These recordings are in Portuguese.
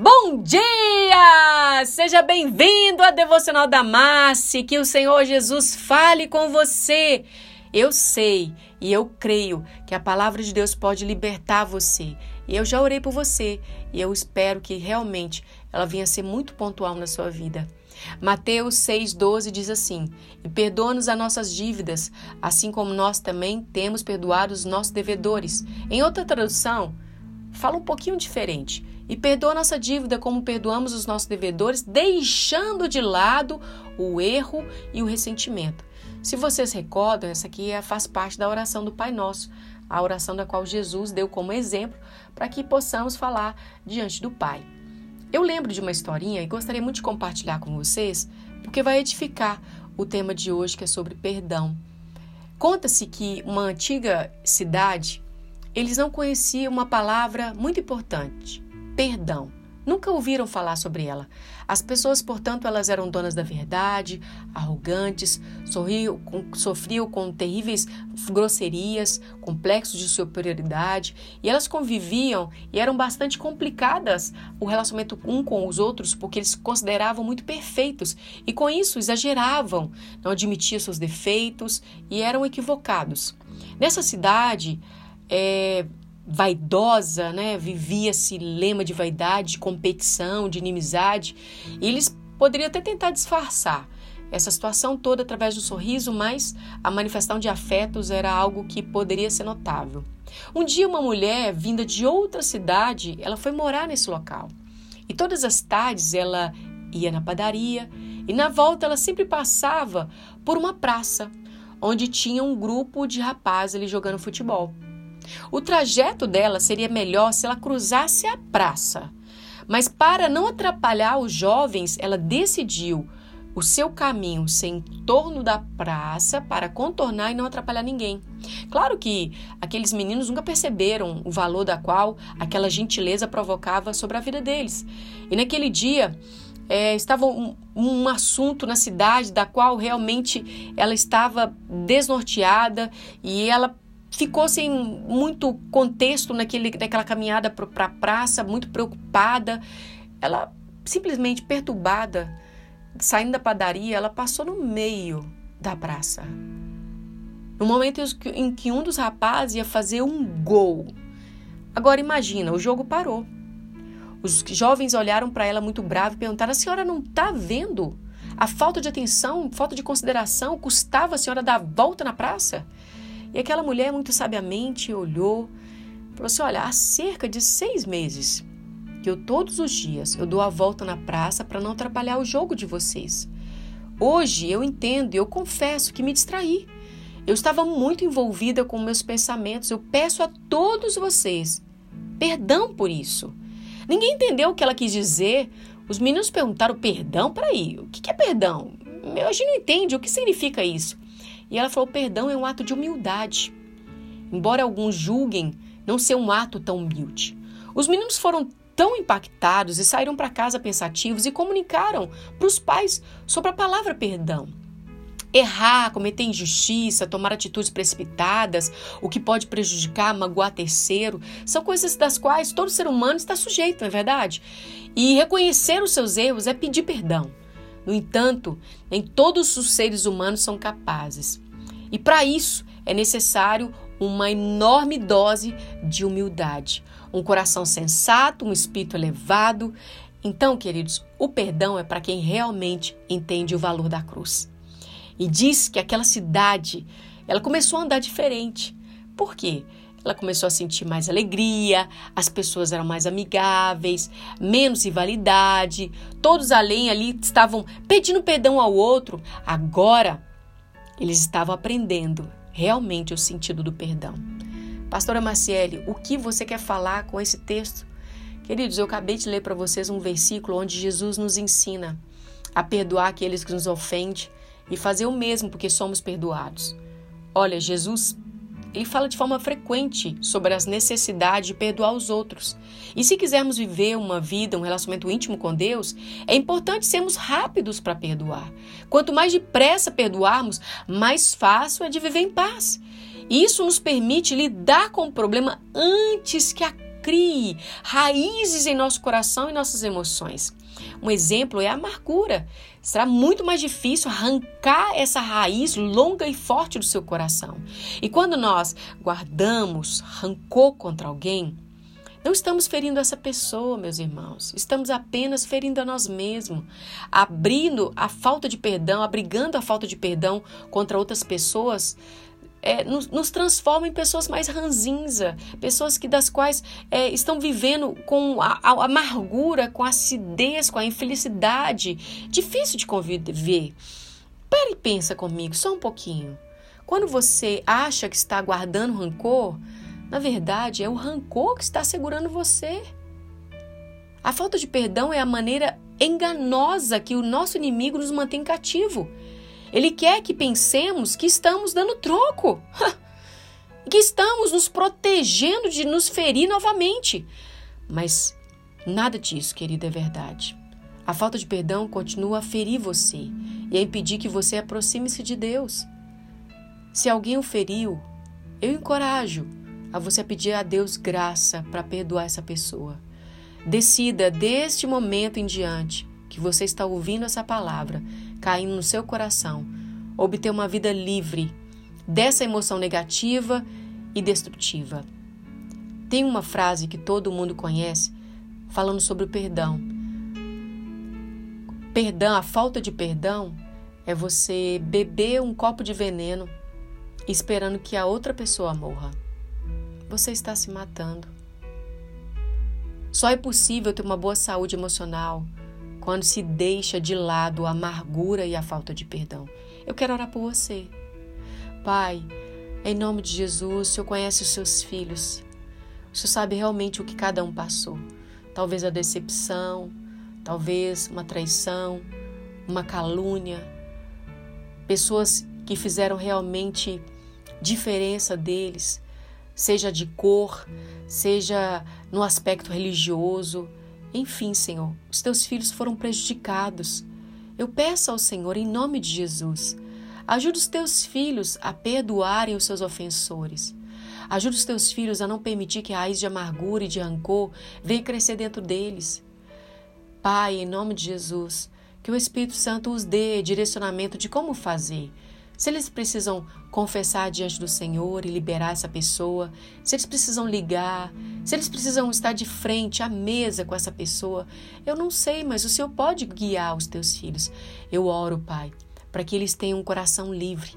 Bom dia! Seja bem-vindo à Devocional da Massi. Que o Senhor Jesus fale com você. Eu sei e eu creio que a palavra de Deus pode libertar você. E eu já orei por você e eu espero que realmente ela venha ser muito pontual na sua vida. Mateus 6,12 diz assim: E perdoa-nos as nossas dívidas, assim como nós também temos perdoado os nossos devedores. Em outra tradução, fala um pouquinho diferente. E perdoa nossa dívida como perdoamos os nossos devedores, deixando de lado o erro e o ressentimento. Se vocês recordam, essa aqui é, faz parte da oração do Pai Nosso, a oração da qual Jesus deu como exemplo para que possamos falar diante do Pai. Eu lembro de uma historinha e gostaria muito de compartilhar com vocês, porque vai edificar o tema de hoje, que é sobre perdão. Conta-se que uma antiga cidade, eles não conheciam uma palavra muito importante, perdão. Nunca ouviram falar sobre ela. As pessoas, portanto, elas eram donas da verdade, arrogantes, com, sofriam com terríveis grosserias, complexos de superioridade, e elas conviviam e eram bastante complicadas o relacionamento um com os outros, porque eles se consideravam muito perfeitos e com isso exageravam, não admitiam seus defeitos e eram equivocados. Nessa cidade, é, vaidosa, né? Vivia-se lema de vaidade, de competição, de inimizade. E eles poderiam até tentar disfarçar essa situação toda através do sorriso, mas a manifestação de afetos era algo que poderia ser notável. Um dia uma mulher vinda de outra cidade, ela foi morar nesse local. E todas as tardes ela ia na padaria e na volta ela sempre passava por uma praça onde tinha um grupo de rapazes ali jogando futebol. O trajeto dela seria melhor se ela cruzasse a praça. Mas para não atrapalhar os jovens, ela decidiu o seu caminho ser em torno da praça para contornar e não atrapalhar ninguém. Claro que aqueles meninos nunca perceberam o valor da qual aquela gentileza provocava sobre a vida deles. E naquele dia é, estava um, um assunto na cidade da qual realmente ela estava desnorteada e ela ficou sem muito contexto naquele, naquela caminhada para a praça, muito preocupada. Ela simplesmente perturbada, saindo da padaria, ela passou no meio da praça. No momento em que um dos rapazes ia fazer um gol. Agora imagina, o jogo parou. Os jovens olharam para ela muito bravo e perguntaram: a senhora não está vendo? A falta de atenção, falta de consideração custava a senhora dar a volta na praça? E aquela mulher, muito sabiamente, olhou falou assim: Olha, há cerca de seis meses que eu todos os dias eu dou a volta na praça para não atrapalhar o jogo de vocês. Hoje eu entendo e eu confesso que me distraí. Eu estava muito envolvida com meus pensamentos. Eu peço a todos vocês perdão por isso. Ninguém entendeu o que ela quis dizer. Os meninos perguntaram perdão? Peraí, o que é perdão? Gente não entende o que significa isso. E ela falou: perdão é um ato de humildade. Embora alguns julguem não ser um ato tão humilde. Os meninos foram tão impactados e saíram para casa pensativos e comunicaram para os pais sobre a palavra perdão. Errar, cometer injustiça, tomar atitudes precipitadas, o que pode prejudicar, magoar terceiro, são coisas das quais todo ser humano está sujeito, não é verdade? E reconhecer os seus erros é pedir perdão. No entanto, nem todos os seres humanos são capazes. E para isso é necessário uma enorme dose de humildade, um coração sensato, um espírito elevado. Então, queridos, o perdão é para quem realmente entende o valor da cruz. E diz que aquela cidade, ela começou a andar diferente. Por quê? Ela começou a sentir mais alegria, as pessoas eram mais amigáveis, menos rivalidade, todos além ali estavam pedindo perdão ao outro. Agora, eles estavam aprendendo realmente o sentido do perdão. Pastora Maciele, o que você quer falar com esse texto? Queridos, eu acabei de ler para vocês um versículo onde Jesus nos ensina a perdoar aqueles que nos ofendem e fazer o mesmo porque somos perdoados. Olha, Jesus ele fala de forma frequente sobre as necessidades de perdoar os outros. E se quisermos viver uma vida, um relacionamento íntimo com Deus, é importante sermos rápidos para perdoar. Quanto mais depressa perdoarmos, mais fácil é de viver em paz. E isso nos permite lidar com o problema antes que a crie raízes em nosso coração e nossas emoções. Um exemplo é a amargura. Será muito mais difícil arrancar essa raiz longa e forte do seu coração. E quando nós guardamos rancor contra alguém, não estamos ferindo essa pessoa, meus irmãos. Estamos apenas ferindo a nós mesmos, abrindo a falta de perdão, abrigando a falta de perdão contra outras pessoas é, nos, nos, transforma em pessoas mais ranzinza, pessoas que das quais é, estão vivendo com a, a, amargura, com a acidez, com a infelicidade. Difícil de conviver. Pare e pensa comigo só um pouquinho. Quando você acha que está guardando rancor, na verdade é o rancor que está segurando você. A falta de perdão é a maneira enganosa que o nosso inimigo nos mantém cativo. Ele quer que pensemos que estamos dando troco, que estamos nos protegendo de nos ferir novamente. Mas nada disso, querida, é verdade. A falta de perdão continua a ferir você e a impedir que você aproxime-se de Deus. Se alguém o feriu, eu encorajo a você pedir a Deus graça para perdoar essa pessoa. Decida deste momento em diante que você está ouvindo essa palavra caindo no seu coração, obter uma vida livre dessa emoção negativa e destrutiva. Tem uma frase que todo mundo conhece falando sobre o perdão. Perdão, a falta de perdão é você beber um copo de veneno esperando que a outra pessoa morra. Você está se matando. Só é possível ter uma boa saúde emocional, quando se deixa de lado a amargura e a falta de perdão. Eu quero orar por você. Pai, em nome de Jesus, o Senhor conhece os seus filhos. O Senhor sabe realmente o que cada um passou. Talvez a decepção, talvez uma traição, uma calúnia. Pessoas que fizeram realmente diferença deles, seja de cor, seja no aspecto religioso, enfim, Senhor, os teus filhos foram prejudicados. Eu peço ao Senhor, em nome de Jesus, ajude os teus filhos a perdoarem os seus ofensores. Ajude os teus filhos a não permitir que a raiz de amargura e de rancor venha crescer dentro deles. Pai, em nome de Jesus, que o Espírito Santo os dê direcionamento de como fazer se eles precisam confessar diante do Senhor e liberar essa pessoa, se eles precisam ligar, se eles precisam estar de frente à mesa com essa pessoa, eu não sei, mas o Senhor pode guiar os teus filhos. Eu oro, Pai, para que eles tenham um coração livre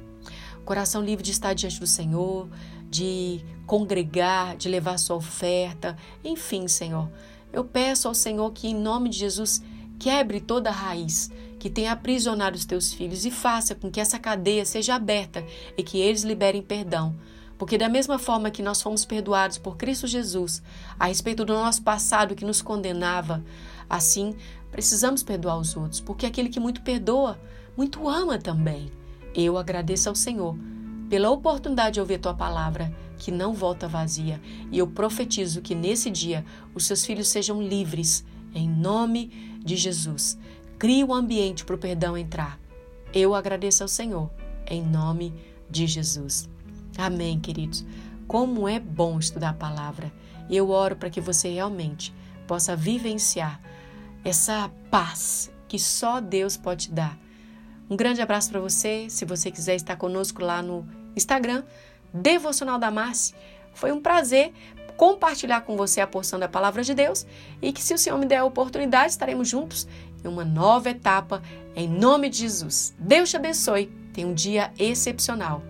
coração livre de estar diante do Senhor, de congregar, de levar sua oferta, enfim, Senhor. Eu peço ao Senhor que, em nome de Jesus, quebre toda a raiz que tem aprisionado os teus filhos e faça com que essa cadeia seja aberta e que eles liberem perdão. Porque, da mesma forma que nós fomos perdoados por Cristo Jesus a respeito do nosso passado que nos condenava, assim precisamos perdoar os outros, porque aquele que muito perdoa, muito ama também. Eu agradeço ao Senhor pela oportunidade de ouvir tua palavra, que não volta vazia, e eu profetizo que nesse dia os seus filhos sejam livres, em nome de Jesus. Crie o ambiente para o perdão entrar. Eu agradeço ao Senhor, em nome de Jesus. Amém, queridos. Como é bom estudar a palavra. Eu oro para que você realmente possa vivenciar essa paz que só Deus pode te dar. Um grande abraço para você. Se você quiser estar conosco lá no Instagram, Devocional da Márcia. Foi um prazer compartilhar com você a porção da palavra de Deus e que, se o Senhor me der a oportunidade, estaremos juntos em uma nova etapa, em nome de Jesus. Deus te abençoe. Tenha um dia excepcional.